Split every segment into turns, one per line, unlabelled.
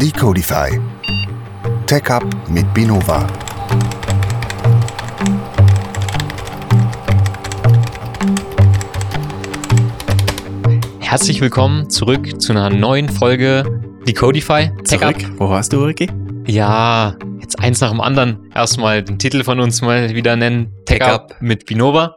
Decodify. TechUp mit Binova.
Herzlich willkommen zurück zu einer neuen Folge Decodify.
Zurück? Wo warst du, Ricky?
Ja, jetzt eins nach dem anderen. Erstmal den Titel von uns mal wieder nennen. Tech Up mit Binova.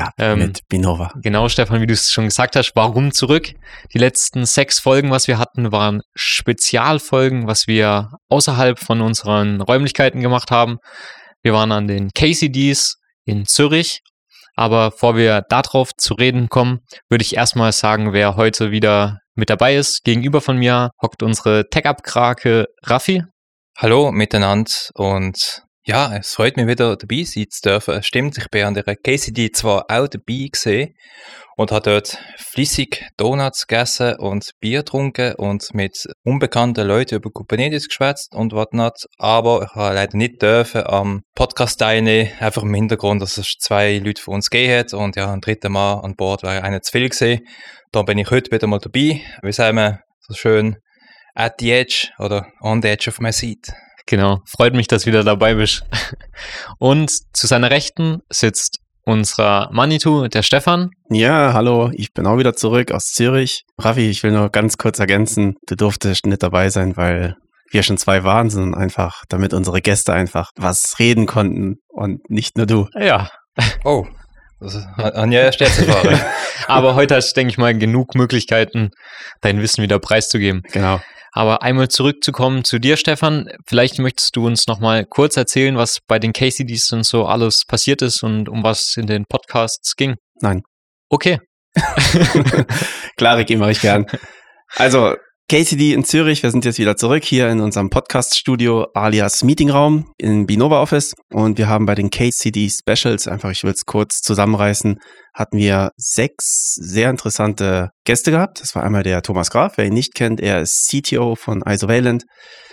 Up ähm, mit Binova.
Genau, Stefan, wie du es schon gesagt hast. Warum zurück? Die letzten sechs Folgen, was wir hatten, waren Spezialfolgen, was wir außerhalb von unseren Räumlichkeiten gemacht haben. Wir waren an den KCDs in Zürich aber bevor wir darauf zu reden kommen, würde ich erstmal sagen, wer heute wieder mit dabei ist. Gegenüber von mir hockt unsere Tech-Up-Krake Raffi.
Hallo miteinander und ja, es freut mich wieder dabei sein zu dürfen. Es stimmt, ich bin an der KCD zwar auch dabei gesehen und habe dort flüssig Donuts gegessen und Bier getrunken und mit unbekannten Leuten über Kubernetes geschwätzt und whatnot, aber ich habe leider nicht dürfen am Podcast teilnehmen, einfach im Hintergrund, dass es zwei Leute von uns gegeben hat und ja, ein dritter Mal an Bord wäre einer zu viel gewesen. Da bin ich heute wieder mal dabei. Wie sagen wir so schön, at the edge oder on the edge of my seat.
Genau, freut mich, dass du wieder dabei bist. Und zu seiner Rechten sitzt unserer Manitou, der Stefan.
Ja, hallo, ich bin auch wieder zurück aus Zürich. Raffi, ich will nur ganz kurz ergänzen, du durftest nicht dabei sein, weil wir schon zwei waren, sondern einfach, damit unsere Gäste einfach was reden konnten und nicht nur du.
Ja.
Oh, das ist Anja Sterzefahren.
Aber heute hast du, denke ich mal, genug Möglichkeiten, dein Wissen wieder preiszugeben.
Genau.
Aber einmal zurückzukommen zu dir, Stefan. Vielleicht möchtest du uns nochmal kurz erzählen, was bei den KCDs und so alles passiert ist und um was in den Podcasts ging.
Nein.
Okay.
Klar, Ricky, mache ich gern. Also, KCD in Zürich. Wir sind jetzt wieder zurück hier in unserem Podcast-Studio alias Meetingraum in Binova Office. Und wir haben bei den KCD Specials, einfach ich will es kurz zusammenreißen, hatten wir sechs sehr interessante Gäste gehabt. Das war einmal der Thomas Graf, wer ihn nicht kennt. Er ist CTO von Isovalent.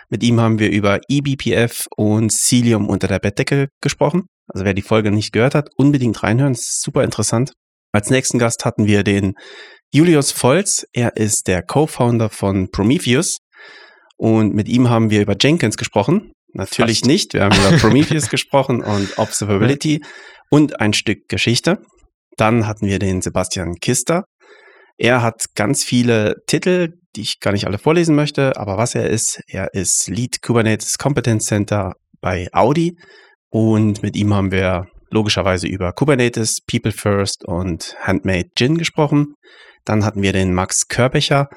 Mit ihm haben wir über eBPF und Cilium unter der Bettdecke gesprochen. Also wer die Folge nicht gehört hat, unbedingt reinhören. Das ist super interessant. Als nächsten Gast hatten wir den Julius Volz, er ist der Co-Founder von Prometheus und mit ihm haben wir über Jenkins gesprochen. Natürlich Fast. nicht, wir haben über Prometheus gesprochen und Observability und ein Stück Geschichte. Dann hatten wir den Sebastian Kister. Er hat ganz viele Titel, die ich gar nicht alle vorlesen möchte, aber was er ist, er ist Lead Kubernetes Competence Center bei Audi und mit ihm haben wir logischerweise über Kubernetes, People First und Handmade Gin gesprochen. Dann hatten wir den Max Körbecher.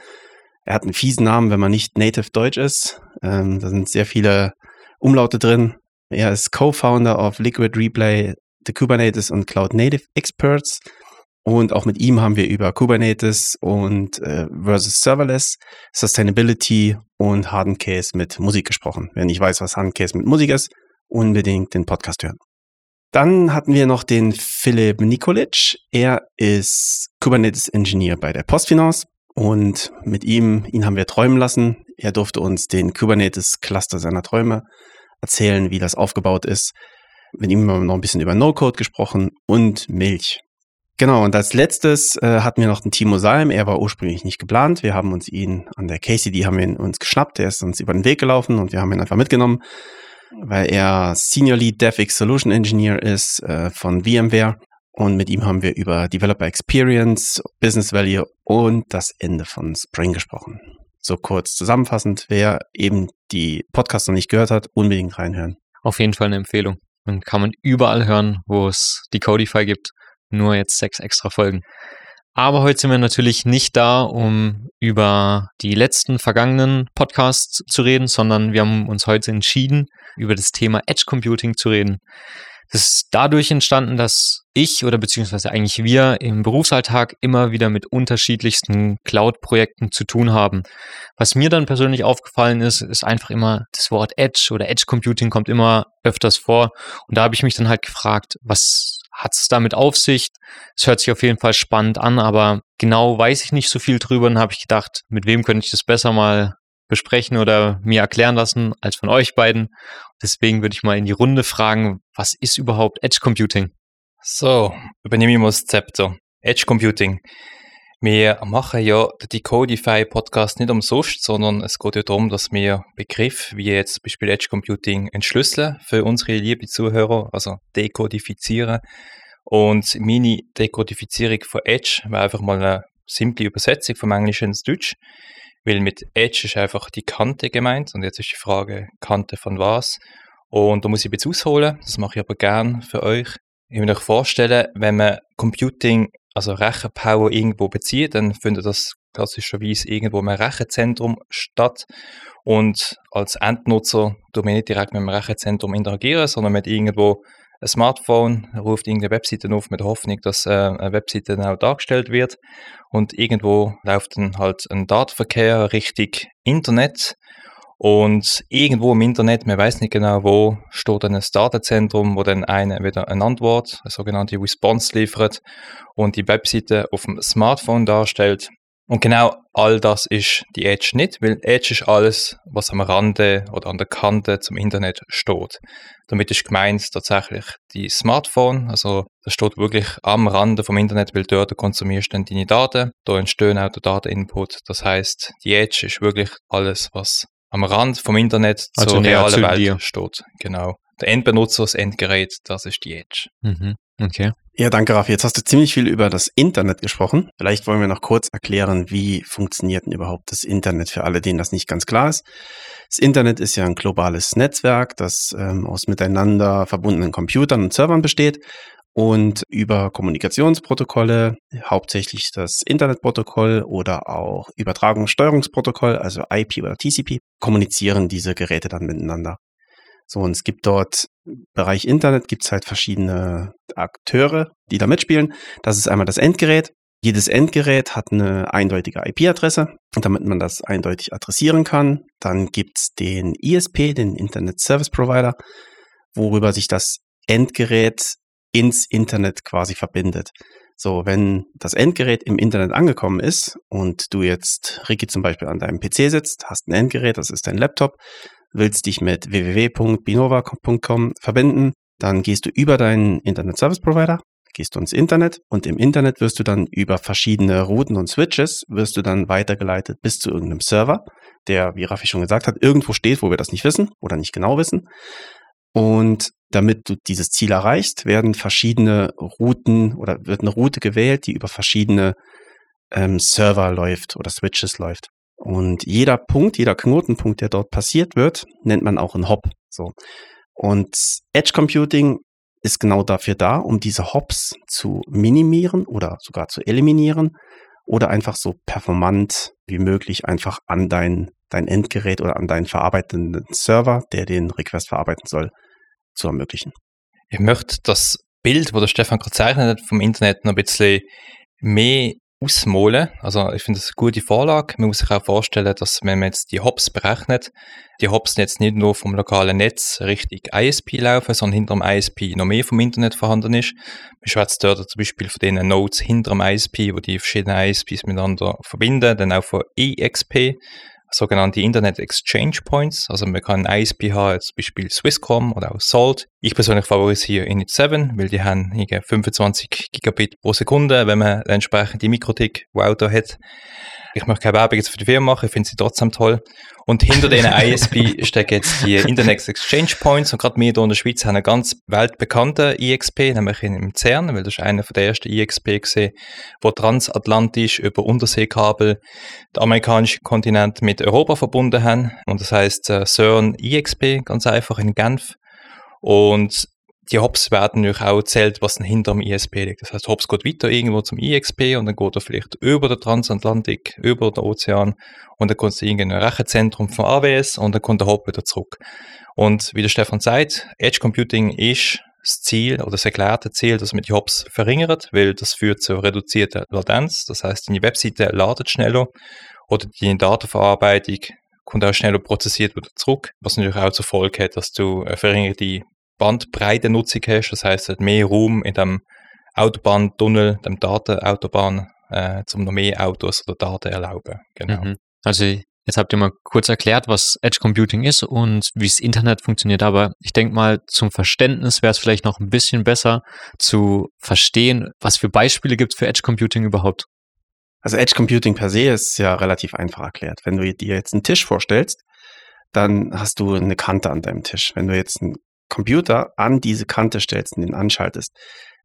Er hat einen fiesen Namen, wenn man nicht native Deutsch ist. Ähm, da sind sehr viele Umlaute drin. Er ist Co-Founder of Liquid Replay, The Kubernetes und Cloud Native Experts. Und auch mit ihm haben wir über Kubernetes und äh, versus Serverless, Sustainability und Harden Case mit Musik gesprochen. Wenn ich weiß, was Harden Case mit Musik ist, unbedingt den Podcast hören. Dann hatten wir noch den Philipp Nikolic. Er ist Kubernetes Engineer bei der Postfinance und mit ihm, ihn haben wir träumen lassen. Er durfte uns den Kubernetes Cluster seiner Träume erzählen, wie das aufgebaut ist. Mit ihm haben wir noch ein bisschen über No-Code gesprochen und Milch. Genau, und als letztes äh, hatten wir noch den Timo Salm. Er war ursprünglich nicht geplant. Wir haben uns ihn an der KCD haben wir ihn uns geschnappt. Er ist uns über den Weg gelaufen und wir haben ihn einfach mitgenommen weil er Senior Lead DevX Solution Engineer ist äh, von VMware. Und mit ihm haben wir über Developer Experience, Business Value und das Ende von Spring gesprochen. So kurz zusammenfassend, wer eben die Podcasts noch nicht gehört hat, unbedingt reinhören.
Auf jeden Fall eine Empfehlung. Und kann man überall hören, wo es die Codify gibt. Nur jetzt sechs extra Folgen. Aber heute sind wir natürlich nicht da, um über die letzten vergangenen Podcasts zu reden, sondern wir haben uns heute entschieden, über das Thema Edge Computing zu reden. Das ist dadurch entstanden, dass ich oder beziehungsweise eigentlich wir im Berufsalltag immer wieder mit unterschiedlichsten Cloud-Projekten zu tun haben. Was mir dann persönlich aufgefallen ist, ist einfach immer das Wort Edge oder Edge Computing kommt immer öfters vor. Und da habe ich mich dann halt gefragt, was hat es damit auf sich? Es hört sich auf jeden Fall spannend an, aber genau weiß ich nicht so viel drüber. Dann habe ich gedacht, mit wem könnte ich das besser mal besprechen oder mir erklären lassen als von euch beiden. Deswegen würde ich mal in die Runde fragen, was ist überhaupt Edge Computing?
So, übernehme ich mal das Zepter. Edge Computing. Wir machen ja den Decodify Podcast nicht umsonst, sondern es geht ja darum, dass wir Begriffe wie jetzt zum Beispiel Edge Computing entschlüsseln für unsere liebe Zuhörer, also dekodifizieren. Und meine Dekodifizierung von Edge war einfach mal eine simple Übersetzung vom Englischen ins Deutsch, weil mit Edge ist einfach die Kante gemeint und jetzt ist die Frage, Kante von was? Und da muss ich jetzt ausholen, das mache ich aber gern für euch. Ich will euch vorstellen, wenn man Computing, also Rechenpower irgendwo bezieht, dann findet das klassischerweise irgendwo im Rechenzentrum statt. Und als Endnutzer tun wir nicht direkt mit dem Rechenzentrum interagieren, sondern mit irgendwo ein Smartphone, ruft irgendeine Webseite auf mit der Hoffnung, dass äh, eine Webseite dann auch dargestellt wird. Und irgendwo läuft dann halt ein Datenverkehr richtig Internet. Und irgendwo im Internet, man weiß nicht genau wo, steht dann ein Datenzentrum, wo dann eine wieder eine Antwort, eine sogenannte Response liefert und die Webseite auf dem Smartphone darstellt. Und genau all das ist die Edge nicht, weil Edge ist alles, was am Rande oder an der Kante zum Internet steht. Damit ist gemeint tatsächlich die Smartphone, also das steht wirklich am Rande vom Internet, weil dort konsumierst du dann deine Daten, da entstehen auch der Dateninput. Das heißt, die Edge ist wirklich alles, was am Rand vom Internet
Also
zur realen Welt
dir.
steht. Genau. Der Endbenutzer, das Endgerät, das ist die Edge.
Mhm. Okay.
Ja, danke, Raffi. Jetzt hast du ziemlich viel über das Internet gesprochen. Vielleicht wollen wir noch kurz erklären, wie funktioniert denn überhaupt das Internet für alle, denen das nicht ganz klar ist. Das Internet ist ja ein globales Netzwerk, das ähm, aus miteinander verbundenen Computern und Servern besteht und über Kommunikationsprotokolle, hauptsächlich das Internetprotokoll oder auch Übertragungssteuerungsprotokoll, also IP oder TCP, kommunizieren diese Geräte dann miteinander. So, und es gibt dort im Bereich Internet gibt es halt verschiedene Akteure, die da mitspielen. Das ist einmal das Endgerät. Jedes Endgerät hat eine eindeutige IP-Adresse. Damit man das eindeutig adressieren kann, dann gibt es den ISP, den Internet Service Provider, worüber sich das Endgerät ins Internet quasi verbindet. So, wenn das Endgerät im Internet angekommen ist und du jetzt, Ricky, zum Beispiel an deinem PC sitzt, hast ein Endgerät, das ist dein Laptop, willst dich mit www.binova.com verbinden, dann gehst du über deinen Internet Service Provider, gehst du ins Internet und im Internet wirst du dann über verschiedene Routen und Switches wirst du dann weitergeleitet bis zu irgendeinem Server, der, wie Raffi schon gesagt hat, irgendwo steht, wo wir das nicht wissen oder nicht genau wissen. Und damit du dieses Ziel erreichst, werden verschiedene Routen oder wird eine Route gewählt, die über verschiedene ähm, Server läuft oder Switches läuft. Und jeder Punkt, jeder Knotenpunkt, der dort passiert wird, nennt man auch einen Hop. So. Und Edge Computing ist genau dafür da, um diese Hops zu minimieren oder sogar zu eliminieren oder einfach so performant wie möglich einfach an dein, dein Endgerät oder an deinen verarbeitenden Server, der den Request verarbeiten soll, zu ermöglichen.
Ich möchte das Bild, wo der Stefan gerade gezeichnet hat, vom Internet noch ein bisschen mehr ausmalen. Also ich finde das eine gute Vorlage. Man muss sich auch vorstellen, dass wenn man jetzt die Hops berechnet, die Hops jetzt nicht nur vom lokalen Netz Richtung ISP laufen, sondern hinter dem ISP noch mehr vom Internet vorhanden ist. Man schwätzt dort zum Beispiel von den Nodes hinter dem ISP, wo die verschiedenen ISPs miteinander verbinden, dann auch von EXP, sogenannte Internet Exchange Points. Also man kann ein ISP haben, zum Beispiel Swisscom oder auch Salt. Ich persönlich favorisiere Init7, weil die haben irgendwie 25 Gigabit pro Sekunde, wenn man entsprechend die Mikrotik, Auto hat. Ich möchte keine Werbung jetzt für die Firma machen, ich finde sie trotzdem toll. Und hinter den ISP stecken jetzt die Internet Exchange Points und gerade wir hier in der Schweiz haben einen ganz weltbekannten IXP, nämlich im CERN, weil das ist einer der ersten IXP gesehen, wo transatlantisch über Unterseekabel den amerikanischen Kontinent mit Europa verbunden haben. Und das heißt äh, CERN IXP, ganz einfach in Genf. Und die Hops werden natürlich auch erzählt, was dann hinter dem ISP liegt. Das heißt, Hops geht weiter irgendwo zum IXP und dann geht er vielleicht über den Transatlantik, über den Ozean und dann kommt es in irgendein Rechenzentrum von AWS und dann kommt der Hop wieder zurück. Und wie der Stefan sagt, Edge Computing ist das Ziel oder das erklärte Ziel, dass man die Hops verringert, weil das führt zu reduzierter Latenz. Das heißt, deine Webseite ladet schneller oder die Datenverarbeitung kommt auch schneller prozessiert wieder zurück, was natürlich auch zur Folge hat, dass du eine verringerte Bandbreitennutzung hast. Das heißt, hat mehr Raum in dem Autobahntunnel, dem Datenautobahn, äh, zum noch mehr Autos oder Daten erlauben. Genau.
Mhm. Also jetzt habt ihr mal kurz erklärt, was Edge Computing ist und wie das Internet funktioniert, aber ich denke mal, zum Verständnis wäre es vielleicht noch ein bisschen besser zu verstehen, was für Beispiele gibt es für Edge Computing überhaupt.
Also Edge Computing per se ist ja relativ einfach erklärt. Wenn du dir jetzt einen Tisch vorstellst, dann hast du eine Kante an deinem Tisch. Wenn du jetzt einen Computer an diese Kante stellst und den anschaltest,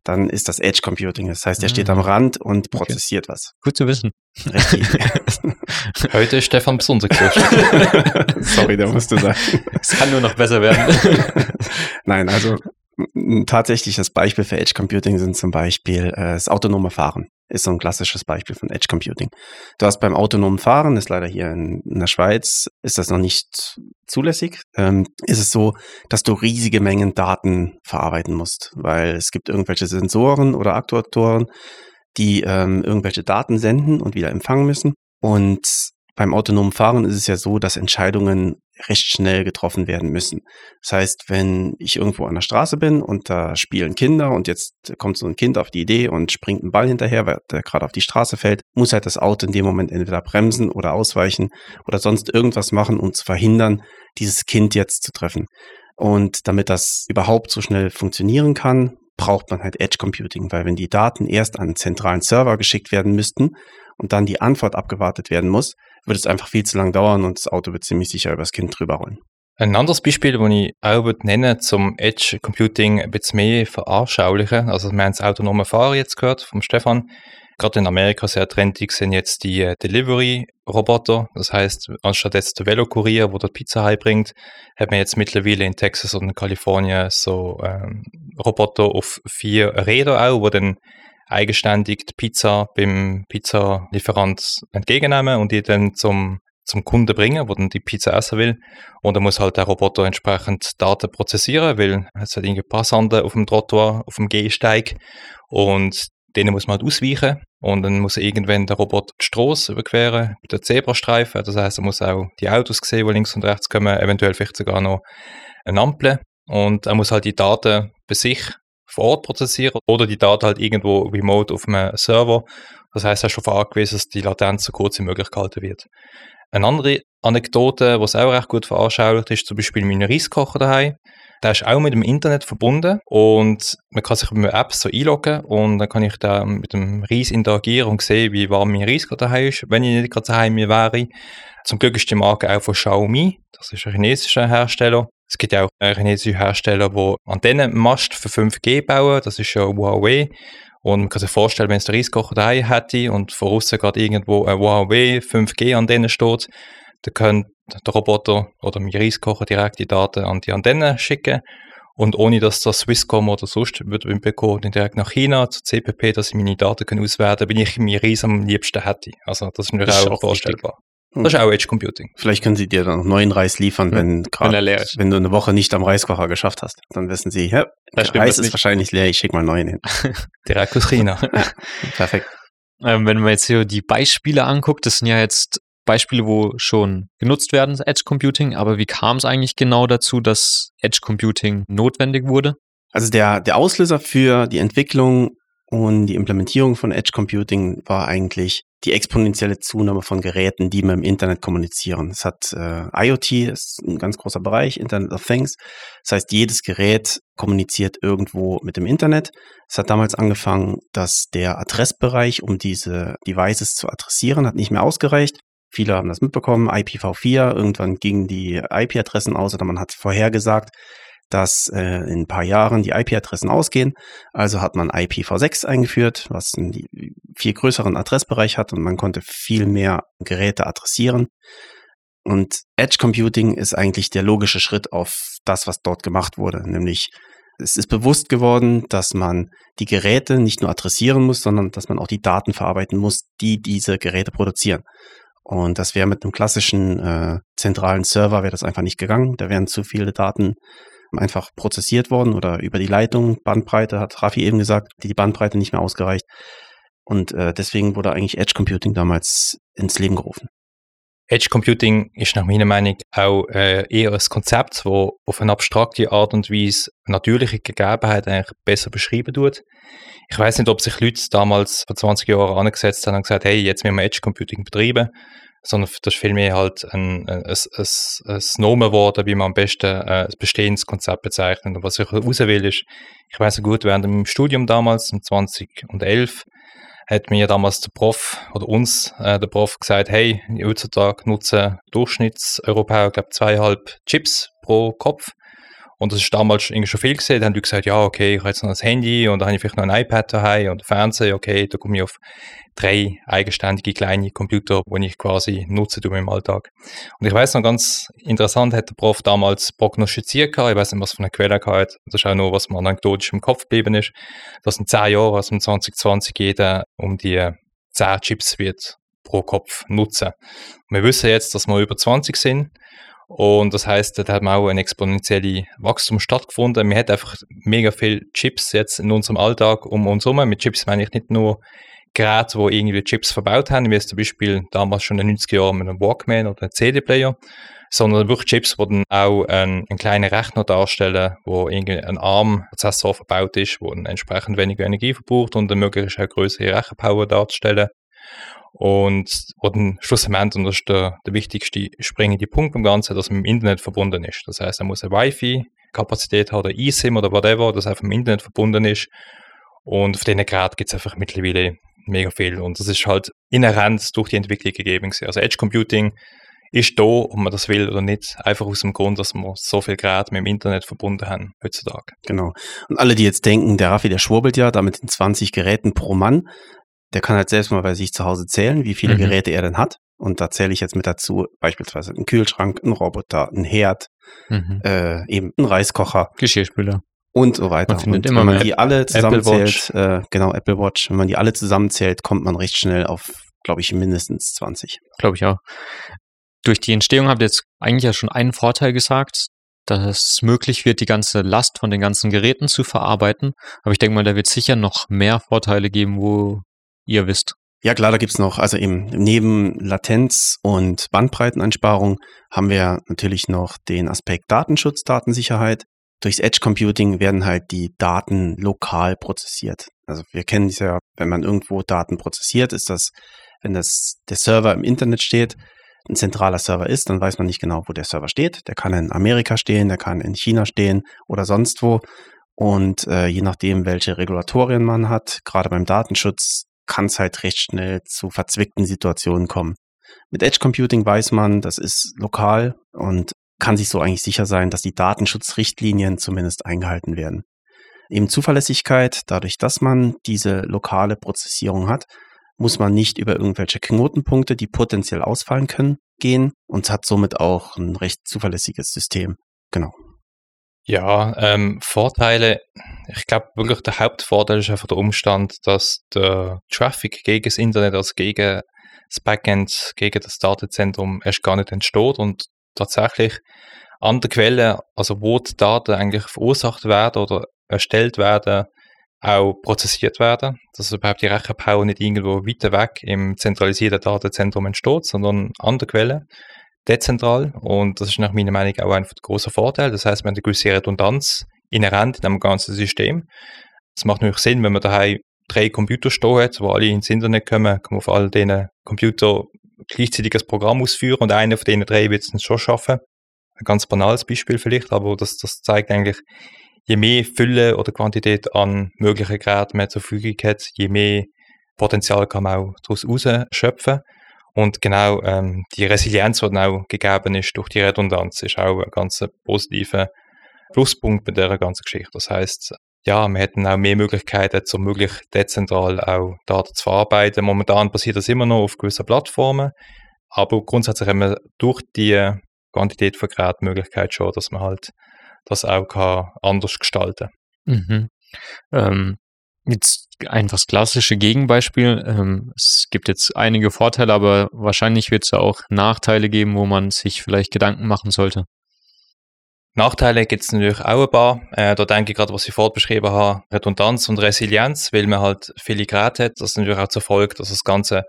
dann ist das Edge Computing. Das heißt, er steht
Ah.
am Rand und prozessiert was.
Gut zu wissen.
Richtig.
Heute ist Stefan groß.
Sorry, da musst du sagen.
Es kann nur noch besser werden.
Nein, also ein tatsächliches Beispiel für Edge Computing sind zum Beispiel äh, das autonome Fahren. Ist so ein klassisches Beispiel von Edge Computing. Du hast beim autonomen Fahren, ist leider hier in, in der Schweiz, ist das noch nicht zulässig, ähm, ist es so, dass du riesige Mengen Daten verarbeiten musst, weil es gibt irgendwelche Sensoren oder Aktuatoren, die ähm, irgendwelche Daten senden und wieder empfangen müssen. Und beim autonomen Fahren ist es ja so, dass Entscheidungen recht schnell getroffen werden müssen. Das heißt, wenn ich irgendwo an der Straße bin und da spielen Kinder und jetzt kommt so ein Kind auf die Idee und springt einen Ball hinterher, weil der gerade auf die Straße fällt, muss halt das Auto in dem Moment entweder bremsen oder ausweichen oder sonst irgendwas machen, um zu verhindern, dieses Kind jetzt zu treffen. Und damit das überhaupt so schnell funktionieren kann, braucht man halt Edge Computing, weil wenn die Daten erst an einen zentralen Server geschickt werden müssten und dann die Antwort abgewartet werden muss, wird es einfach viel zu lang dauern und das Auto wird ziemlich sicher übers Kind drüber rollen.
Ein anderes Beispiel, das ich auch nennen zum Edge Computing ein bisschen mehr veranschaulichen. Also, wir haben das autonome Fahren jetzt gehört vom Stefan. Gerade in Amerika sehr trendig sind jetzt die äh, Delivery-Roboter. Das heißt, anstatt jetzt der Velokurier, der die Pizza heimbringt, hat man jetzt mittlerweile in Texas und in Kalifornien so ähm, Roboter auf vier Räder auch, wo dann eigenständig die Pizza beim Pizzalieferant entgegennehmen und die dann zum, zum Kunden bringen, wo dann die Pizza essen will. Und dann muss halt der Roboter entsprechend Daten prozessieren, weil es hat irgendwie Passanten auf dem Trottoir, auf dem Gehsteig. Und denen muss man halt ausweichen. Und dann muss irgendwann der Roboter die Straße überqueren, den Zebrastreifen, das heißt, er muss auch die Autos sehen, die links und rechts kommen, eventuell vielleicht sogar noch eine Ampel. Und er muss halt die Daten bei sich vor Ort prozessieren oder die Daten halt irgendwo remote auf einem Server. Das heißt, er ist schon angewiesen, dass die Latenz so kurz wie möglich gehalten wird. Eine andere Anekdote, was auch recht gut veranschaulicht, ist zum Beispiel mein Reiskocher daheim. Der ist auch mit dem Internet verbunden und man kann sich mit Apps so einloggen und dann kann ich da mit dem Reis interagieren und sehen, wie warm mein Reis gerade daheim ist, wenn ich nicht gerade daheim wäre. Zum Glück ist die Marke auch von Xiaomi, das ist ein chinesischer Hersteller. Es gibt ja auch chinesische Hersteller, die Antennenmast für 5G bauen, das ist ja Huawei. Und man kann sich vorstellen, wenn es der Reiskocher daheim hätte und von außen gerade irgendwo ein Huawei 5G-Antenne steht, dann kann der Roboter oder mein Reiskocher direkt die Daten an die Antenne schicken. Und ohne dass das Swisscom oder sonst wird bekommen, direkt nach China zu CPP, dass ich meine Daten kann auswerten kann, wenn ich mein Reis am liebsten hätte. Also das ist mir
Das ist
auch
auch
vorstellbar. Das ist auch Edge Computing.
Vielleicht können sie dir dann noch neuen Reis liefern, wenn, grad,
Wenn er ist.
wenn du eine Woche nicht am Reiskocher geschafft hast. Dann wissen sie, ja,
Das
der Reis ist
nicht.
wahrscheinlich leer, ich schicke mal einen neuen hin.
Direkt aus China.
Perfekt.
Ähm, wenn man jetzt hier die Beispiele anguckt, das sind ja jetzt Beispiele, wo schon genutzt werden, das Edge Computing, aber wie kam es eigentlich genau dazu, dass Edge Computing notwendig wurde?
Also der, der Auslöser für die Entwicklung und die Implementierung von Edge Computing war eigentlich die exponentielle Zunahme von Geräten, die mit dem Internet kommunizieren. Es hat äh, IoT, ist ein ganz großer Bereich, Internet of Things. Das heißt, jedes Gerät kommuniziert irgendwo mit dem Internet. Es hat damals angefangen, dass der Adressbereich, um diese Devices zu adressieren, hat nicht mehr ausgereicht. Viele haben das mitbekommen, IPv4, irgendwann gingen die IP-Adressen aus oder man hat vorhergesagt, dass äh, in ein paar Jahren die IP-Adressen ausgehen. Also hat man IPv6 eingeführt, was einen viel größeren Adressbereich hat und man konnte viel mehr Geräte adressieren. Und Edge Computing ist eigentlich der logische Schritt auf das, was dort gemacht wurde. Nämlich es ist bewusst geworden, dass man die Geräte nicht nur adressieren muss, sondern dass man auch die Daten verarbeiten muss, die diese Geräte produzieren. Und das wäre mit einem klassischen äh, zentralen Server wäre das einfach nicht gegangen. Da wären zu viele Daten einfach prozessiert worden oder über die Leitung, Bandbreite, hat Rafi eben gesagt, die Bandbreite nicht mehr ausgereicht. Und äh, deswegen wurde eigentlich Edge Computing damals ins Leben gerufen.
Edge Computing ist nach meiner Meinung auch äh, eher ein Konzept, das auf eine abstrakte Art und Weise natürliche Gegebenheiten eigentlich besser beschreiben tut. Ich weiß nicht, ob sich Leute damals vor 20 Jahren angesetzt haben und gesagt, hey, jetzt müssen wir Edge Computing betreiben, sondern das ist vielmehr halt ein, ein, ein, ein, ein Nomen geworden, wie man am besten äh, ein bestehendes Konzept bezeichnet. Und was ich raus will, ist, ich weiß gut, während dem Studium damals, im 2011, hat mir damals der Prof oder uns äh, der Prof gesagt, hey, heutzutage nutzen Durchschnittseuropäer, glaube zweieinhalb Chips pro Kopf. Und das ist damals irgendwie schon viel gesehen. Dann haben die gesagt, ja, okay, ich habe jetzt noch ein Handy und dann habe ich vielleicht noch ein iPad daheim und Fernseher, okay, da komme ich auf drei eigenständige kleine Computer, die ich quasi nutze in meinem Alltag. Und ich weiß noch ganz interessant, hat der Prof damals prognostiziert, ich weiß nicht, was für eine Quelle hat, das ist auch nur, was mir anekdotisch im Kopf geblieben ist, dass in zehn Jahren, also in 2020, jeder um die 10 Chips wird pro Kopf nutzen. Wir wissen jetzt, dass wir über 20 sind und das heißt, da hat man auch ein exponentielles Wachstum stattgefunden. Wir hat einfach mega viel Chips jetzt in unserem Alltag um uns herum. Mit Chips meine ich nicht nur Geräte, wo irgendwie Chips verbaut haben, wie es zum Beispiel damals schon in den 90er Jahren mit einem Walkman oder einem CD-Player, sondern wirklich Chips, die dann auch einen, einen, kleinen Rechner darstellen, wo irgendwie ein ARM-Prozessor verbaut ist, wo dann entsprechend weniger Energie verbraucht und dann möglich ist, auch größere Rechenpower darzustellen. Und dann schlussendlich, und das ist der, der wichtigste springende Punkt im Ganzen, dass man mit dem Internet verbunden ist. Das heißt, er muss eine Wi-Fi-Kapazität haben, oder eSIM oder whatever, das einfach mit dem Internet verbunden ist. Und auf diesen Geräten gibt es einfach mittlerweile mega viel. Und das ist halt inhärent durch die Entwicklung gegeben. Also Edge Computing ist da, ob man das will oder nicht, einfach aus dem Grund, dass wir so viel Geräte mit dem Internet verbunden haben heutzutage.
Genau. Und alle, die jetzt denken, der Raffi, der schwurbelt ja damit in 20 Geräten pro Mann, der kann halt selbst mal bei sich zu Hause zählen, wie viele mhm. Geräte er denn hat. Und da zähle ich jetzt mit dazu beispielsweise einen Kühlschrank, einen Roboter, einen Herd, mhm. äh, eben einen Reiskocher.
Geschirrspüler.
Und so weiter.
Man findet
und
immer
wenn man die alle zusammenzählt, äh, genau, Apple Watch, wenn man die alle zusammenzählt, kommt man recht schnell auf, glaube ich, mindestens 20.
Glaube ich auch. Durch die Entstehung habt ihr jetzt eigentlich ja schon einen Vorteil gesagt, dass es möglich wird, die ganze Last von den ganzen Geräten zu verarbeiten. Aber ich denke mal, da wird sicher noch mehr Vorteile geben, wo ihr wisst.
Ja klar, da gibt's noch, also eben neben Latenz und Bandbreiteneinsparung haben wir natürlich noch den Aspekt Datenschutz, Datensicherheit. Durchs Edge Computing werden halt die Daten lokal prozessiert. Also wir kennen es ja, wenn man irgendwo Daten prozessiert, ist das, wenn das der Server im Internet steht, ein zentraler Server ist, dann weiß man nicht genau, wo der Server steht. Der kann in Amerika stehen, der kann in China stehen oder sonst wo. Und äh, je nachdem, welche Regulatorien man hat, gerade beim Datenschutz, kann es halt recht schnell zu verzwickten Situationen kommen. Mit Edge Computing weiß man, das ist lokal und kann sich so eigentlich sicher sein, dass die Datenschutzrichtlinien zumindest eingehalten werden. Eben Zuverlässigkeit, dadurch, dass man diese lokale Prozessierung hat, muss man nicht über irgendwelche Knotenpunkte, die potenziell ausfallen können, gehen und hat somit auch ein recht zuverlässiges System. Genau.
Ja, ähm, Vorteile, ich glaube wirklich der Hauptvorteil ist einfach der Umstand, dass der Traffic gegen das Internet, also gegen das Backend, gegen das Datenzentrum erst gar nicht entsteht und tatsächlich an der Quelle, also wo die Daten eigentlich verursacht werden oder erstellt werden, auch prozessiert werden, dass überhaupt die Rechenpower nicht irgendwo weiter weg im zentralisierten Datenzentrum entsteht, sondern an der Quelle dezentral und das ist nach meiner Meinung auch ein großer Vorteil. Das heißt, man hat eine gewisse Redundanz inhärent in einem ganzen System. Es macht natürlich Sinn, wenn man daheim drei Computer stehen hat, wo alle ins Internet kommen, kann man auf all diesen Computer gleichzeitig das Programm ausführen und einer von diesen drei wird es schon schaffen. Ein ganz banales Beispiel vielleicht, aber das, das zeigt eigentlich, je mehr Fülle oder Quantität an möglichen Geräten man zur Verfügung hat, je mehr Potenzial kann man auch daraus rausschöpfen. Und genau ähm, die Resilienz, die auch gegeben ist durch die Redundanz, ist auch ein ganz positiver Pluspunkt bei dieser ganzen Geschichte. Das heißt, ja, wir hätten auch mehr Möglichkeiten, um möglichst dezentral auch Daten zu verarbeiten. Momentan passiert das immer noch auf gewissen Plattformen, aber grundsätzlich haben wir durch die Quantität von Geräten Möglichkeit schon, dass man halt das auch kann anders gestalten
kann. Mhm. Ähm, jetzt einfach das klassische Gegenbeispiel. Ähm, es gibt jetzt einige Vorteile, aber wahrscheinlich wird es auch Nachteile geben, wo man sich vielleicht Gedanken machen sollte.
Nachteile gibt es natürlich auch ein paar. Äh, da denke ich gerade, was ich vorhin beschrieben habe, Redundanz und Resilienz, weil man halt viele Geräte hat. Das ist natürlich auch zur Folge, dass das Ganze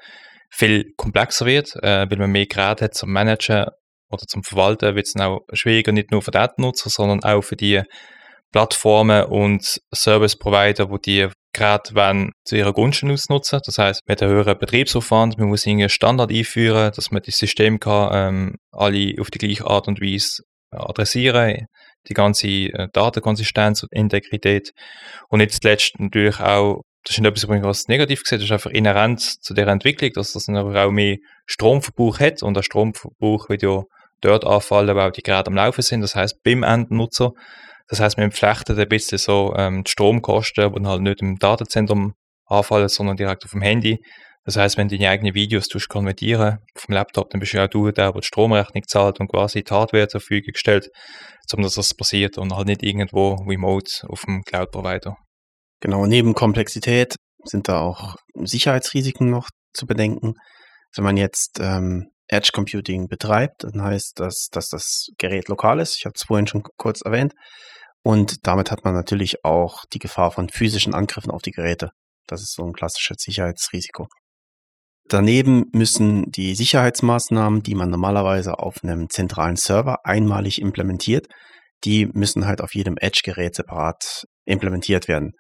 viel komplexer wird, äh, weil man mehr Geräte hat zum Managen oder zum Verwalten, wird es dann auch schwieriger, nicht nur für Datennutzer, sondern auch für die Plattformen und Service Provider, wo die gerade wenn zu ihrer Gunsten ausnutzen. Das heißt, mit einem höheren Betriebsaufwand, man muss einen Standard einführen, dass man das System kann, ähm, alle auf die gleiche Art und Weise adressieren, die ganze äh, Datenkonsistenz und Integrität. Und nicht zuletzt natürlich auch das ist nicht etwas, was negativ gesehen das ist einfach inhärent zu der Entwicklung, dass das auch mehr Stromverbrauch hat und der Stromverbrauch wird ja dort anfallen, weil die gerade am Laufen sind, das heißt beim Endnutzer. Das heißt, wir entflechten ein bisschen so ähm, die Stromkosten, die halt nicht im Datenzentrum anfallen, sondern direkt auf dem Handy. Das heißt, wenn du deine eigenen Videos konvertieren vom Laptop, dann bist du auch du der, der die Stromrechnung zahlt und quasi die Hardware zur Verfügung stellt, um dass das passiert und halt nicht irgendwo remote auf dem Cloud-Provider.
Genau, neben Komplexität sind da auch Sicherheitsrisiken noch zu bedenken. Wenn man jetzt ähm, Edge Computing betreibt, dann heißt das, dass das Gerät lokal ist. Ich habe es vorhin schon kurz erwähnt. Und damit hat man natürlich auch die Gefahr von physischen Angriffen auf die Geräte. Das ist so ein klassisches Sicherheitsrisiko. Daneben müssen die Sicherheitsmaßnahmen, die man normalerweise auf einem zentralen Server einmalig implementiert, die müssen halt auf jedem Edge-Gerät separat implementiert werden.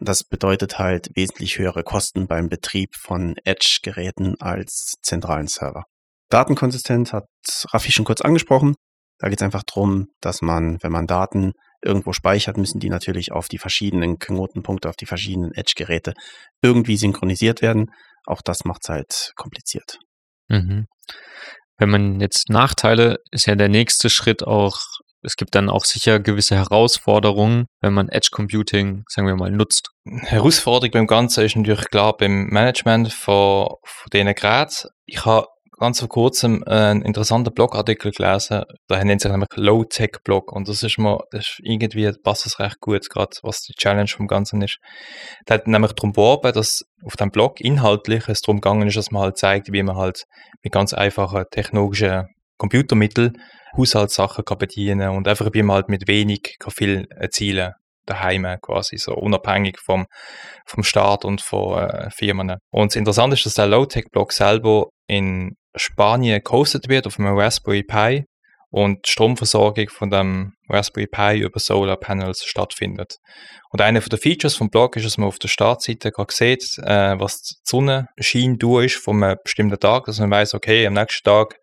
Das bedeutet halt wesentlich höhere Kosten beim Betrieb von Edge-Geräten als zentralen Server. Datenkonsistenz hat Raffi schon kurz angesprochen. Da geht es einfach darum, dass man, wenn man Daten irgendwo speichert, müssen die natürlich auf die verschiedenen Knotenpunkte, auf die verschiedenen Edge-Geräte irgendwie synchronisiert werden. Auch das macht es halt kompliziert.
Mhm. Wenn man jetzt Nachteile, ist ja der nächste Schritt auch, es gibt dann auch sicher gewisse Herausforderungen, wenn man Edge Computing, sagen wir mal, nutzt.
Herausforderung beim Ganzen ist natürlich klar beim Management von, von diesen Geräten. Ich habe ganz vor kurzem einen interessanten Blogartikel gelesen, der nennt sich nämlich Low-Tech-Blog und das ist mir, das ist irgendwie passt das recht gut, gerade was die Challenge vom Ganzen ist. Der hat nämlich darum geworben, dass auf dem Blog inhaltlich es darum gegangen ist, dass man halt zeigt, wie man halt mit ganz einfachen technologischen Computermitteln Haushaltssachen kann bedienen und einfach wie man halt mit wenig kann viel erzielen daheim quasi, so unabhängig vom, vom Staat und von äh, Firmen. Und das Interessante ist, dass der Low-Tech-Blog selber in Spanien gehostet wird auf einem Raspberry Pi und die Stromversorgung von dem Raspberry Pi über Solar Panels stattfindet. Und einer der Features vom Blog ist, dass man auf der Startseite sieht, äh, was die Sonnenschein durch ist von einem bestimmten Tag, dass man weiß, okay, am nächsten Tag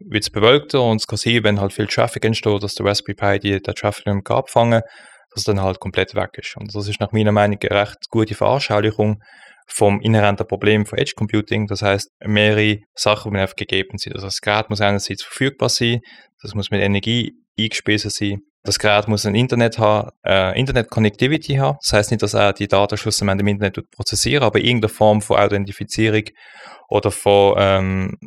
wird es bewölkter und es kann sein, wenn halt viel Traffic entsteht, dass der Raspberry Pi die, den Traffic nicht abfangen kann, dass es dann halt komplett weg ist. Und das ist nach meiner Meinung eine recht gute Veranschaulichung vom inhärenten Problem von Edge Computing. Das heißt, mehrere Sachen müssen gegeben sein. Also das Gerät muss einerseits verfügbar sein, das muss mit Energie eingespeist sein. Das Gerät muss ein Internet haben, äh, Internet-Connectivity haben. Das heißt nicht, dass er die Daten schlussendlich im Internet prozessiert, aber irgendeine Form von Authentifizierung oder von, ähm,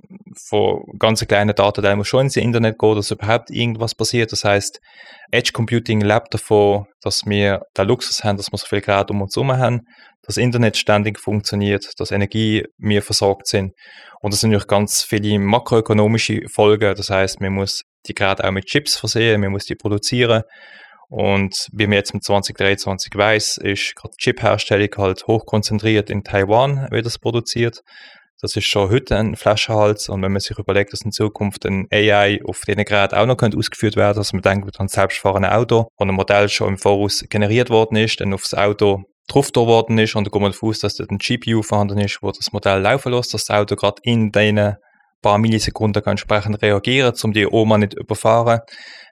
von ganz kleinen Daten, muss schon ins Internet gehen, dass überhaupt irgendwas passiert. Das heißt, Edge Computing lebt davon, dass wir den Luxus haben, dass wir so viel Gerät um uns herum haben, das Internet ständig funktioniert, dass Energie wir versorgt sind. Und das sind natürlich ganz viele makroökonomische Folgen. Das heißt, man muss die Geräte auch mit Chips versehen, man muss die produzieren. Und wie man jetzt mit 2023 weiß, ist gerade Chip-Herstellung halt hochkonzentriert in Taiwan, wird das produziert. Das ist schon heute ein Flaschenhals. Und wenn man sich überlegt, dass in Zukunft ein AI auf diesen Geräten auch noch könnte ausgeführt werden, dass man denkt an selbstfahrende Auto, wo ein Modell schon im Voraus generiert worden ist, dann aufs Auto drauf worden ist und dann geht man davon aus, dass dort ein GPU vorhanden ist, wo das Modell laufen lässt, dass das Auto gerade in diesen paar Millisekunden kann entsprechend reagieren, um die Oma nicht überfahren.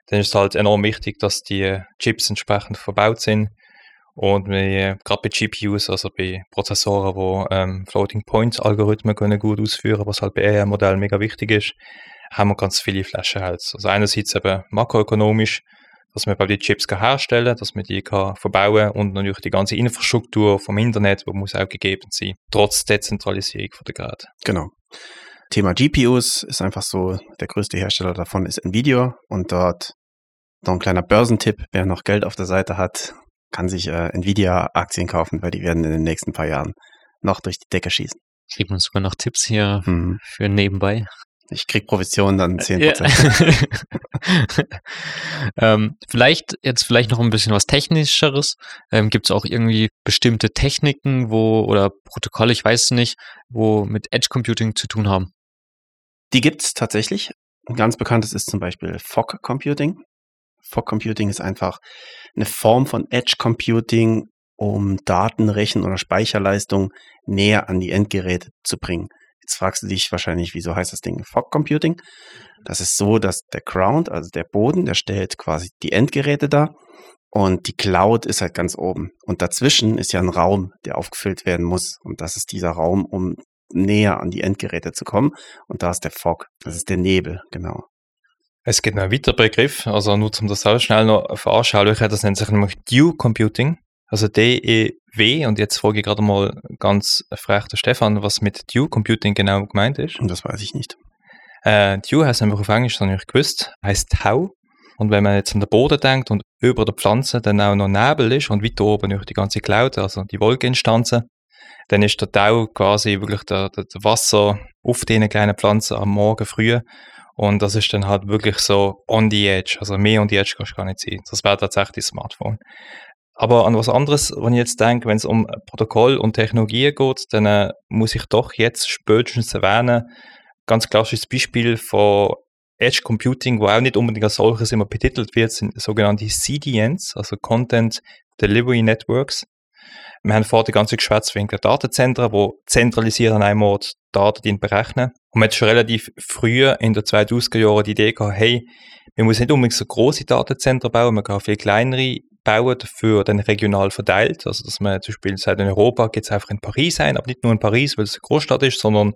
Dann ist es halt enorm wichtig, dass die Chips entsprechend verbaut sind. Und gerade bei GPUs, also bei Prozessoren, wo ähm, Floating Point Algorithmen können gut ausführen, was halt bei AI-Modellen mega wichtig ist, haben wir ganz viele Flaschenhälse. Also einerseits eben makroökonomisch, dass man die Chips kann herstellen dass man die kann verbauen und natürlich die ganze Infrastruktur vom Internet, die muss auch gegeben sein, trotz Dezentralisierung von der Geräte.
Genau. Thema GPUs ist einfach so, der größte Hersteller davon ist Nvidia und dort noch ein kleiner Börsentipp, wer noch Geld auf der Seite hat, kann sich äh, Nvidia-Aktien kaufen, weil die werden in den nächsten paar Jahren noch durch die Decke schießen.
Kriegt man sogar noch Tipps hier mhm. für nebenbei.
Ich krieg Provision dann 10%. Ja.
ähm, vielleicht jetzt vielleicht noch ein bisschen was Technischeres. Ähm, Gibt es auch irgendwie bestimmte Techniken, wo oder Protokolle, ich weiß es nicht, wo mit Edge Computing zu tun haben?
Die gibt es tatsächlich. Ein ganz bekanntes ist zum Beispiel Fog Computing. Fog Computing ist einfach eine Form von Edge Computing, um Datenrechen oder Speicherleistung näher an die Endgeräte zu bringen. Jetzt fragst du dich wahrscheinlich, wieso heißt das Ding Fog Computing? Das ist so, dass der Ground, also der Boden, der stellt quasi die Endgeräte dar und die Cloud ist halt ganz oben. Und dazwischen ist ja ein Raum, der aufgefüllt werden muss. Und das ist dieser Raum, um näher an die Endgeräte zu kommen. Und da ist der Fog, das ist der Nebel, genau.
Es gibt noch einen weiteren Begriff, also nur um das selbst schnell noch veranschaulichen, das nennt sich nämlich Dew Computing, also D-E-W. Und jetzt frage ich gerade mal ganz frech den Stefan, was mit Dew Computing genau gemeint ist.
Und das weiß ich nicht.
Äh, Dew heißt einfach auf Englisch, das habe ich gewusst, heißt Tau. Und wenn man jetzt an den Boden denkt und über der Pflanze dann auch noch Nebel ist und weiter oben durch die ganze Cloud, also die Wolkeninstanzen, dann ist der Tau quasi wirklich der, der, der Wasser auf diesen kleinen Pflanzen am Morgen früh. Und das ist dann halt wirklich so on the edge. Also mehr on the edge kannst du gar nicht sein. Das wäre tatsächlich das Smartphone. Aber an was anderes, wenn ich jetzt denke, wenn es um Protokoll und Technologien geht, dann äh, muss ich doch jetzt spätestens erwähnen, ganz klassisches Beispiel von Edge Computing, wo auch nicht unbedingt als solches immer betitelt wird, sind sogenannte CDNs, also Content Delivery Networks. Wir haben vorher die ganze geschwätzt wegen der Datenzentren, wo zentralisiert an einem Ort Daten berechnen. Und man hat schon relativ früh in den 2000er Jahren die Idee gehabt, hey, man muss nicht unbedingt so große Datenzentren bauen, man kann viel kleinere bauen, dafür dann regional verteilt. Also, dass man zum Beispiel sagt, in Europa gibt es einfach in Paris ein, aber nicht nur in Paris, weil es eine Großstadt ist, sondern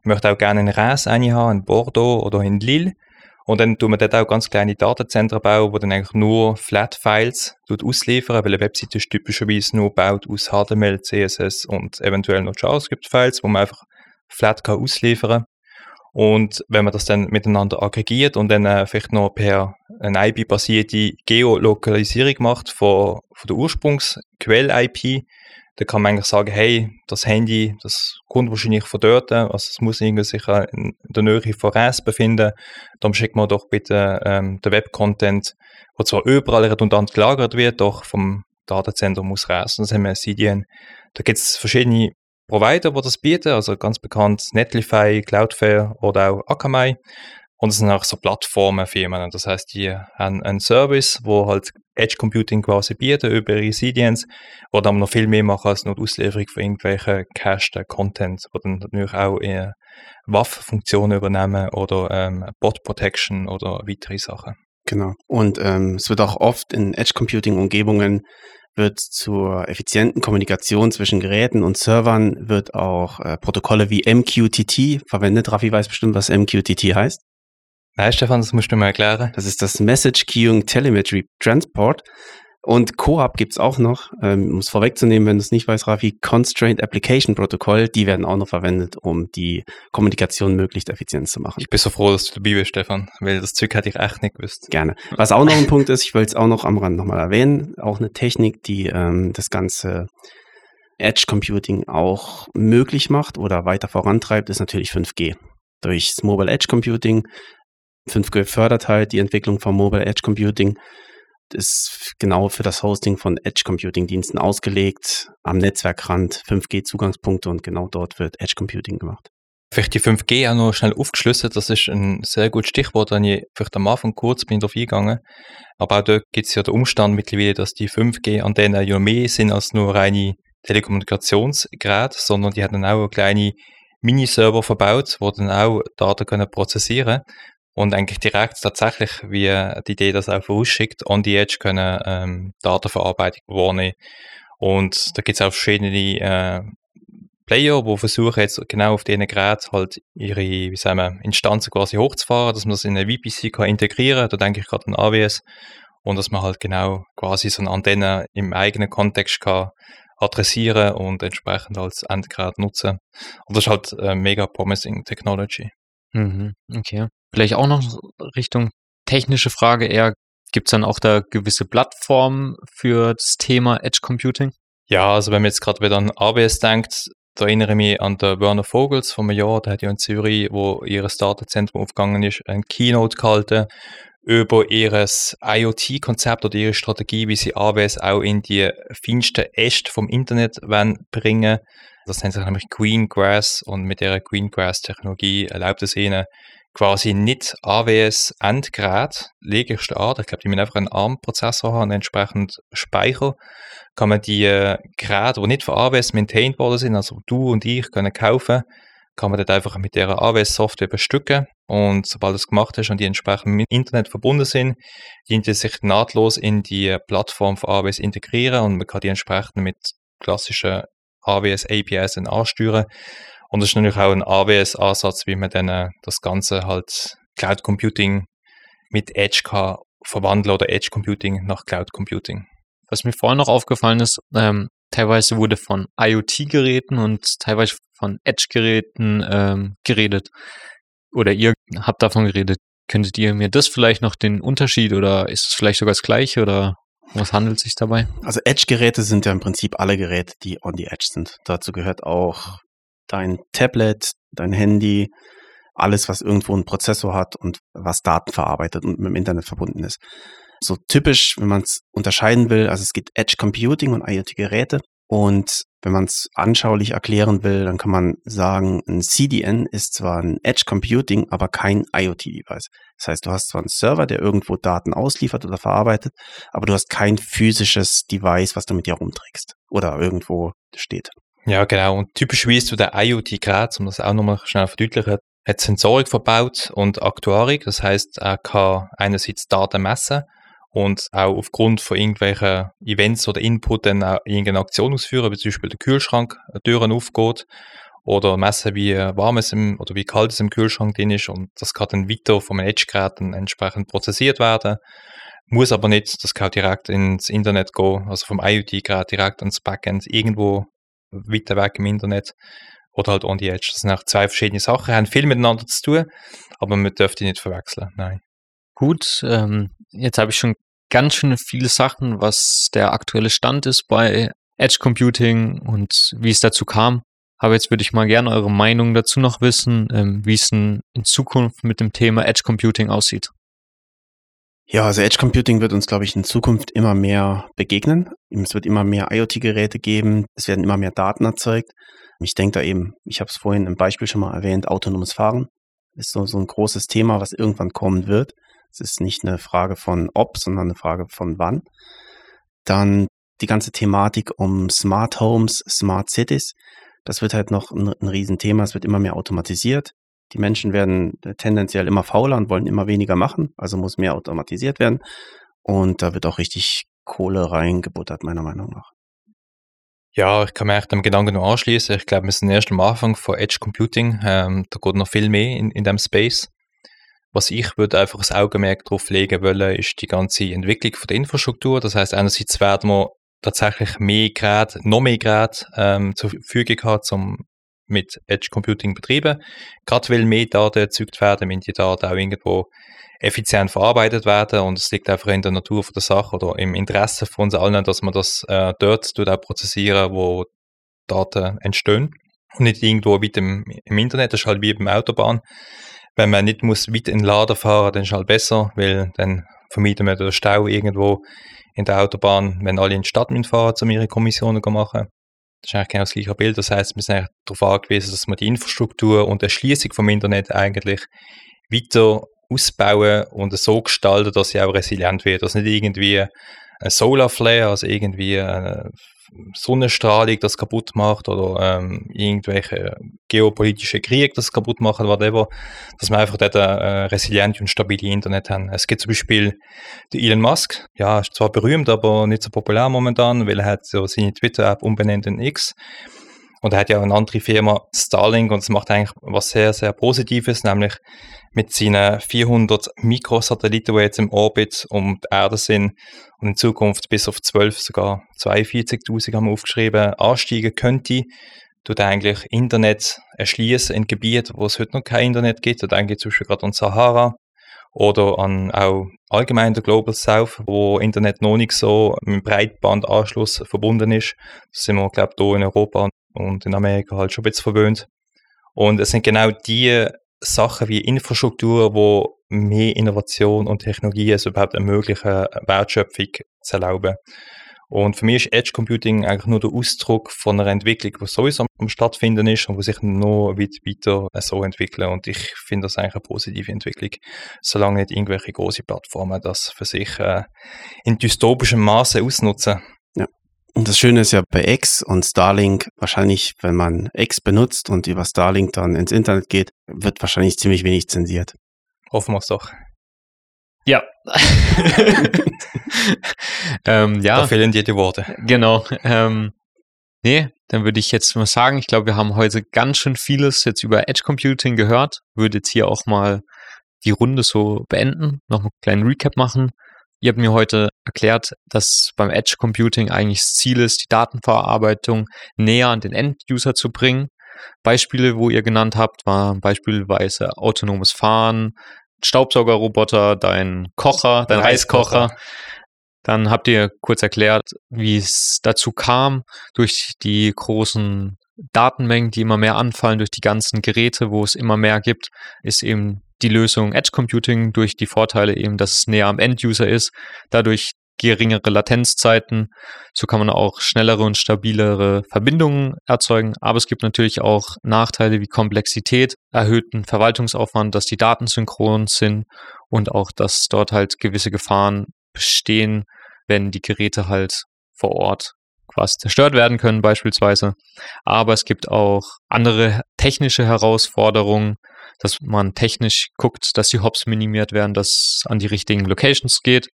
ich möchte auch gerne in Reims eine haben, in Bordeaux oder in Lille. Und dann tun wir dort auch ganz kleine Datenzentren bauen, wo dann eigentlich nur Flat-Files ausliefern, weil eine Webseite ist typischerweise nur baut aus HTML, CSS und eventuell noch JavaScript-Files, wo man einfach flat kann ausliefern. Und wenn man das dann miteinander aggregiert und dann äh, vielleicht noch per eine IP-basierte Geolokalisierung macht von, von der Ursprungsquell-IP, dann kann man eigentlich sagen, hey, das Handy, das kommt wahrscheinlich von dort, also es muss irgendwie sich in der Nähe von RES befinden, dann schickt man doch bitte ähm, den Web-Content, der zwar überall redundant gelagert wird, doch vom Datenzentrum muss RES. Das haben wir CDN. Da gibt es verschiedene Provider, die das bieten, also ganz bekannt Netlify, Cloudflare oder auch Akamai. Und es sind auch so Plattformenfirmen. Das heißt, die haben einen Service, wo halt Edge Computing quasi bieten über CDNs, wo dann noch viel mehr machen als nur die Auslieferung von irgendwelchen cached Content, wo dann natürlich auch eher Waffenfunktionen übernehmen oder ähm, Bot Protection oder weitere Sachen.
Genau. Und ähm, es wird auch oft in Edge Computing Umgebungen wird zur effizienten Kommunikation zwischen Geräten und Servern wird auch äh, Protokolle wie MQTT verwendet. Raffi weiß bestimmt, was MQTT heißt.
Nein, Stefan, das musst du mir erklären.
Das ist das Message Queuing Telemetry Transport. Und CoAP gibt es auch noch, ähm, um es vorwegzunehmen, wenn du es nicht weißt, Rafi, Constraint Application Protocol, die werden auch noch verwendet, um die Kommunikation möglichst effizient zu machen.
Ich bin so froh, dass du dabei bist, Stefan, weil das Zeug hätte ich echt nicht gewusst.
Gerne. Was auch noch ein Punkt ist, ich will es auch noch am Rand nochmal erwähnen, auch eine Technik, die ähm, das ganze Edge Computing auch möglich macht oder weiter vorantreibt, ist natürlich 5G. Durchs Mobile Edge Computing 5G fördert halt die Entwicklung von Mobile Edge Computing. Ist genau für das Hosting von Edge Computing Diensten ausgelegt, am Netzwerkrand 5G Zugangspunkte und genau dort wird Edge Computing gemacht.
Vielleicht die 5G auch noch schnell aufgeschlüsselt, das ist ein sehr gutes Stichwort, wenn ich vielleicht am Anfang kurz bin darauf eingegangen. Aber auch dort gibt es ja den Umstand mittlerweile, dass die 5G-Antennen ja mehr sind als nur reine Telekommunikationsgeräte, sondern die haben auch kleine Miniserver verbaut, wo dann auch Daten können prozessieren und eigentlich direkt tatsächlich, wie die Idee das auch vorausschickt, on the edge können ähm, Datenverarbeitung wahrnehmen. Und da gibt es auch verschiedene äh, Player, die versuchen jetzt genau auf diesen Geräten halt ihre wie sagen wir, Instanzen quasi hochzufahren, dass man das in eine VPC kann integrieren kann. Da denke ich gerade an AWS. Und dass man halt genau quasi so eine Antenne im eigenen Kontext kann adressieren und entsprechend als Endgerät nutzen. Und das ist halt äh, mega promising Technology.
Mhm, okay. Vielleicht auch noch Richtung technische Frage eher, gibt es dann auch da gewisse Plattformen für das Thema Edge Computing?
Ja, also wenn man jetzt gerade wieder an AWS denkt, da erinnere ich mich an den Werner Vogels vom Jahr, der hat ja in Zürich, wo ihr Datenzentrum aufgegangen ist, ein Keynote gehalten über ihr IoT-Konzept oder ihre Strategie, wie sie AWS auch in die feinsten Äste vom Internet bringen Das nennt sich nämlich Greengrass und mit der Greengrass-Technologie erlaubt es ihnen, quasi nicht AWS-Endgerät legst an, ich glaube, die müssen einfach einen ARM-Prozessor haben, entsprechend Speicher, kann man die äh, Geräte, die nicht von AWS maintained worden sind, also du und ich können kaufen, kann man dort einfach mit der AWS-Software bestücken. Und sobald du es gemacht hast und die entsprechend mit Internet verbunden sind, dient die sich nahtlos in die Plattform von AWS integrieren und man kann die entsprechend mit klassischen AWS APIs dann ansteuern. Und das ist natürlich auch ein AWS-Ansatz, wie man dann äh, das Ganze halt Cloud Computing mit Edge kann verwandeln oder Edge Computing nach Cloud Computing.
Was mir vorhin noch aufgefallen ist, ähm, teilweise wurde von IoT-Geräten und teilweise von Edge-Geräten ähm, geredet. Oder ihr habt davon geredet. Könntet ihr mir das vielleicht noch den Unterschied oder ist es vielleicht sogar das gleiche oder was handelt sich dabei?
Also Edge-Geräte sind ja im Prinzip alle Geräte, die on the Edge sind. Dazu gehört auch dein Tablet, dein Handy, alles, was irgendwo einen Prozessor hat und was Daten verarbeitet und mit dem Internet verbunden ist. So typisch, wenn man es unterscheiden will, also es gibt Edge Computing und IoT-Geräte. Und wenn man es anschaulich erklären will, dann kann man sagen, ein CDN ist zwar ein Edge Computing, aber kein IoT-Device. Das heißt, du hast zwar einen Server, der irgendwo Daten ausliefert oder verarbeitet, aber du hast kein physisches Device, was du mit dir rumträgst oder irgendwo steht.
Ja, genau. Und typischerweise zu der IoT-Gerät, um das auch nochmal schnell verdeutlichen, hat Sensorik verbaut und Aktuarik. Das heißt, er kann einerseits Daten messen und auch aufgrund von irgendwelchen Events oder Input dann auch irgendeine Aktion ausführen, wie zum Beispiel der Kühlschrank Türen aufgeht oder messen, wie warm es im, oder wie kalt es im Kühlschrank drin ist und das kann dann weiter vom Edge-Gerät entsprechend prozessiert werden. Muss aber nicht, das kann direkt ins Internet gehen, also vom IoT-Gerät direkt ans Backend irgendwo weiter weg im Internet oder halt on the edge. Das sind auch zwei verschiedene Sachen, haben viel miteinander zu tun, aber man dürfte die nicht verwechseln, nein.
Gut, ähm, jetzt habe ich schon ganz schön viele Sachen, was der aktuelle Stand ist bei Edge Computing und wie es dazu kam. Aber jetzt würde ich mal gerne eure Meinung dazu noch wissen, ähm, wie es in, Zukunft mit dem Thema Edge Computing aussieht.
Ja, also Edge Computing wird uns, glaube ich, in Zukunft immer mehr begegnen. Es wird immer mehr IoT-Geräte geben, es werden immer mehr Daten erzeugt. Ich denke da eben, ich habe es vorhin im Beispiel schon mal erwähnt, autonomes Fahren ist so, so ein großes Thema, was irgendwann kommen wird. Es ist nicht eine Frage von ob, sondern eine Frage von wann. Dann die ganze Thematik um Smart Homes, Smart Cities. Das wird halt noch ein, ein Riesenthema. Es wird immer mehr automatisiert. Die Menschen werden tendenziell immer fauler und wollen immer weniger machen. Also muss mehr automatisiert werden. Und da wird auch richtig Kohle reingebuttert, meiner Meinung nach.
Ja, ich kann mir echt dem Gedanken noch anschließen. Ich glaube, wir sind erst am Anfang von Edge Computing. Ähm, da geht noch viel mehr in, in dem Space. Was ich würde einfach das Augenmerk darauf legen wollen, ist die ganze Entwicklung von der Infrastruktur. Das heißt, einerseits werden wir tatsächlich mehr Geräte, noch mehr Geräte ähm, zur Verfügung haben, um mit Edge Computing betreiben. Gerade weil mehr Daten erzeugt werden, wenn die Daten auch irgendwo effizient verarbeitet werden und es liegt einfach in der Natur der Sache oder im Interesse von uns allen, dass man das äh, dort tut auch prozessieren, wo Daten entstehen und nicht irgendwo weit im, im Internet, das ist halt wie beim Autobahn. Wenn man nicht muss weit in den Laden fahren, dann ist es halt besser, weil dann vermeiden wir den Stau irgendwo in der Autobahn, wenn alle in die Stadt fahren, um ihre Kommissionen zu machen. Das ist eigentlich genau das gleiche Bild. Das heißt, wir sind darauf angewiesen, dass man die Infrastruktur und die Erschließung vom Internet eigentlich weiter ausbauen und so gestalten, dass sie auch resilient wird. Dass nicht irgendwie ein Solarflare, also irgendwie eine Sonnenstrahlung das kaputt macht oder ähm, irgendwelche geopolitische Kriege das kaputt machen, whatever, dass wir einfach dort ein äh, resiliente und stabile Internet haben. Es gibt zum Beispiel den Elon Musk, ja, ist zwar berühmt, aber nicht so populär momentan, weil er hat so seine Twitter-App umbenannt in X. Und er hat ja auch eine andere Firma, Starlink, und es macht eigentlich was sehr, sehr Positives, nämlich mit seinen 400 Mikrosatelliten, die jetzt im Orbit um die Erde sind und in Zukunft bis auf 12, sogar 42.000 haben wir aufgeschrieben, ansteigen könnte, tut eigentlich Internet erschließen in Gebieten, wo es heute noch kein Internet gibt. Da denke ich zum Beispiel gerade an Sahara oder an auch allgemein der Global South, wo Internet noch nicht so mit Breitbandanschluss verbunden ist. Das sind wir, glaube ich, hier in Europa und in Amerika halt schon ein bisschen verwöhnt. Und es sind genau die Sachen wie Infrastruktur, wo mehr Innovation und Technologie es überhaupt ermöglichen, Wertschöpfung zu erlauben. Und für mich ist Edge Computing eigentlich nur der Ausdruck von einer Entwicklung, die sowieso am stattfinden ist und die sich noch weit weiter so entwickeln. Und ich finde das eigentlich eine positive Entwicklung, solange nicht irgendwelche große Plattformen das für sich äh, in dystopischem Maße ausnutzen.
Und das Schöne ist ja bei X und Starlink, wahrscheinlich, wenn man X benutzt und über Starlink dann ins Internet geht, wird wahrscheinlich ziemlich wenig zensiert.
Hoffen wir es doch.
Ja. ähm, ja.
Da fehlen dir die Worte.
Genau. Ähm, nee, dann würde ich jetzt mal sagen, ich glaube, wir haben heute ganz schön vieles jetzt über Edge Computing gehört. Würde jetzt hier auch mal die Runde so beenden, noch einen kleinen Recap machen. Ihr habt mir heute erklärt, dass beim Edge Computing eigentlich das Ziel ist, die Datenverarbeitung näher an den End-User zu bringen. Beispiele, wo ihr genannt habt, waren beispielsweise autonomes Fahren, Staubsaugerroboter, dein Kocher, dein Reiskocher.
Reiskocher.
Dann habt ihr kurz erklärt, wie es dazu kam, durch die großen Datenmengen, die immer mehr anfallen, durch die ganzen Geräte, wo es immer mehr gibt, ist eben die Lösung Edge Computing durch die Vorteile eben, dass es näher am End-User ist, dadurch geringere Latenzzeiten. So kann man auch schnellere und stabilere Verbindungen erzeugen. Aber es gibt natürlich auch Nachteile wie Komplexität, erhöhten Verwaltungsaufwand, dass die Daten synchron sind und auch, dass dort halt gewisse Gefahren bestehen, wenn die Geräte halt vor Ort quasi zerstört werden können beispielsweise. Aber es gibt auch andere technische Herausforderungen, dass man technisch guckt, dass die Hops minimiert werden, dass an die richtigen Locations geht.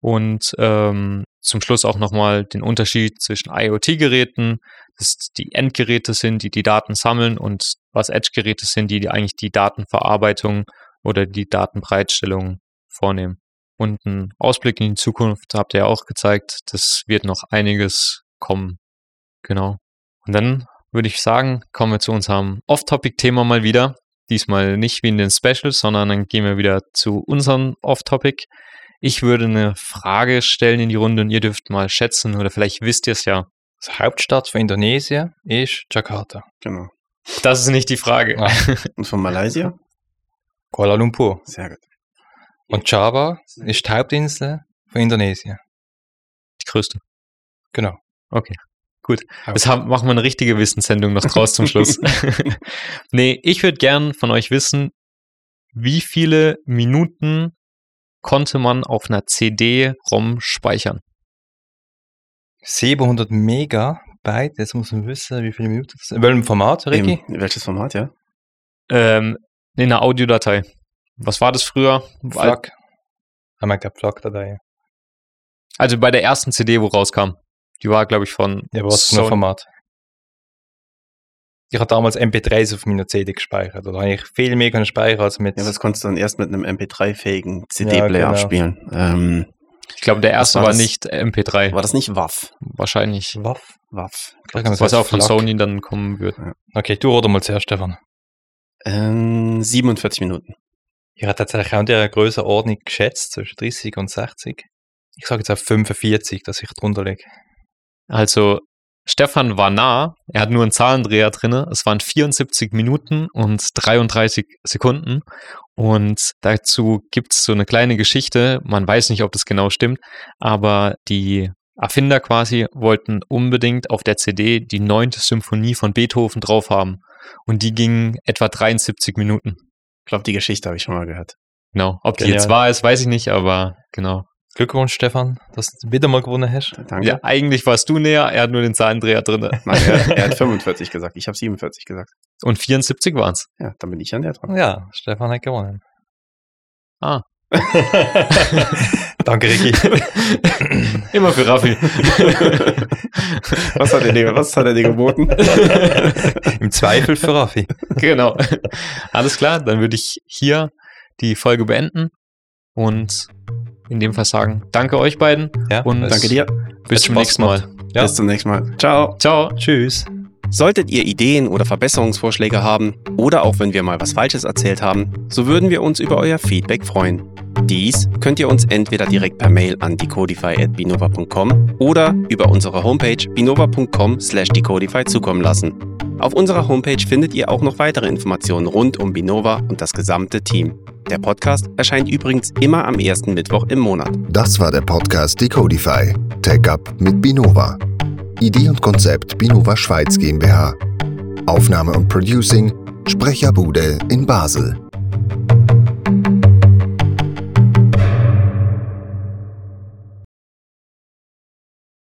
Und ähm, zum Schluss auch nochmal den Unterschied zwischen IoT-Geräten, dass die Endgeräte sind, die die Daten sammeln und was Edge-Geräte sind, die, die eigentlich die Datenverarbeitung oder die Datenbereitstellung vornehmen. Und ein Ausblick in die Zukunft habt ihr auch gezeigt, das wird noch einiges kommen. Genau. Und dann würde ich sagen, kommen wir zu unserem Off-Topic-Thema mal wieder. Diesmal nicht wie in den Specials, sondern dann gehen wir wieder zu unserem Off-Topic. Ich würde eine Frage stellen in die Runde und ihr dürft mal schätzen oder vielleicht wisst ihr es ja.
Die Hauptstadt von Indonesien ist Jakarta.
Genau.
Das ist nicht die Frage.
Ah.
Und von Malaysia?
Kuala Lumpur.
Sehr gut.
Und Java ist die Hauptinsel von Indonesien.
Die größte.
Genau.
Okay. Gut. Das haben, machen wir eine richtige Wissenssendung noch draus zum Schluss. nee, ich würde gern von euch wissen, wie viele Minuten konnte man auf einer CD-ROM speichern?
700 Megabyte, jetzt muss man wissen, wie viele Minuten das sind. In welchem Format, Ricky?
Im, welches Format, ja?
Ähm, in einer Audiodatei. Was war das früher?
FLAC. Ah, man glaube FLAC-Datei.
Also bei der ersten CD, wo rauskam. Die war, glaube ich, von
Ja, aber was für ein. Format? Ich habe damals MP3s auf meiner CD gespeichert. Oder habe ich viel mehr können speichern als mit.
Ja, das konntest du dann erst mit einem MP3-fähigen CD-Player
genau.
abspielen. Ähm,
Ich glaube, der erste
war
war,
das?
nicht MP3.
war das nicht WAF?
Wahrscheinlich.
WAF.
WAF.
Was
heißt
auch von. Sony dann kommen wird.
Okay, du oder mal zuerst, Stefan.
Ähm, 47 Minuten.
Ich habe tatsächlich auch in der Größenordnung geschätzt, zwischen 30 und 60. Ich sage jetzt auf 45, dass ich drunter liege.
Also, Stefan war nah. Er hat nur einen Zahlendreher drin. Es waren 74 Minuten und 33 Sekunden. Und dazu gibt es so eine kleine Geschichte. Man weiß nicht, ob das genau stimmt, aber die Erfinder quasi wollten unbedingt auf der CD die neunte Symphonie von Beethoven drauf haben. Und die ging etwa 73 Minuten.
Ich glaube, die Geschichte habe ich schon mal gehört.
Genau. Ob die
Genial.
jetzt wahr ist, weiß ich nicht, aber genau.
Glückwunsch, Stefan, dass du wieder mal gewonnen hast.
Danke.
Ja, eigentlich warst du näher, er hat nur den Zahlendreher drin.
Nein, er, er hat 45 gesagt. Ich habe 47 gesagt.
Und 74 waren es.
Ja, dann bin ich an der dran.
Ja, Stefan hat gewonnen.
Ah.
Danke, Ricky.
Immer für Raffi.
was, hat er dir, was hat er dir geboten?
Im Zweifel für Raffi.
genau. Alles klar, dann würde ich hier die Folge beenden und in dem Fall sagen, danke euch beiden
Ja,
und
Danke dir.
bis zum nächsten Mal.
Ja.
Bis zum nächsten Mal. Ciao.
Ciao.
Tschüss.
Solltet ihr Ideen oder Verbesserungsvorschläge haben oder auch wenn wir mal was Falsches erzählt haben, so würden wir uns über euer Feedback freuen. Dies könnt ihr uns entweder direkt per Mail an decodify.binova.com oder über unsere Homepage binova.com slash decodify zukommen lassen. Auf unserer Homepage findet ihr auch noch weitere Informationen rund um Binova und das gesamte Team. Der Podcast erscheint übrigens immer am ersten Mittwoch im Monat.
Das war der Podcast Decodify. Tech Up mit Binova. Idee und Konzept Binova Schweiz GmbH. Aufnahme und Producing Sprecherbude in Basel.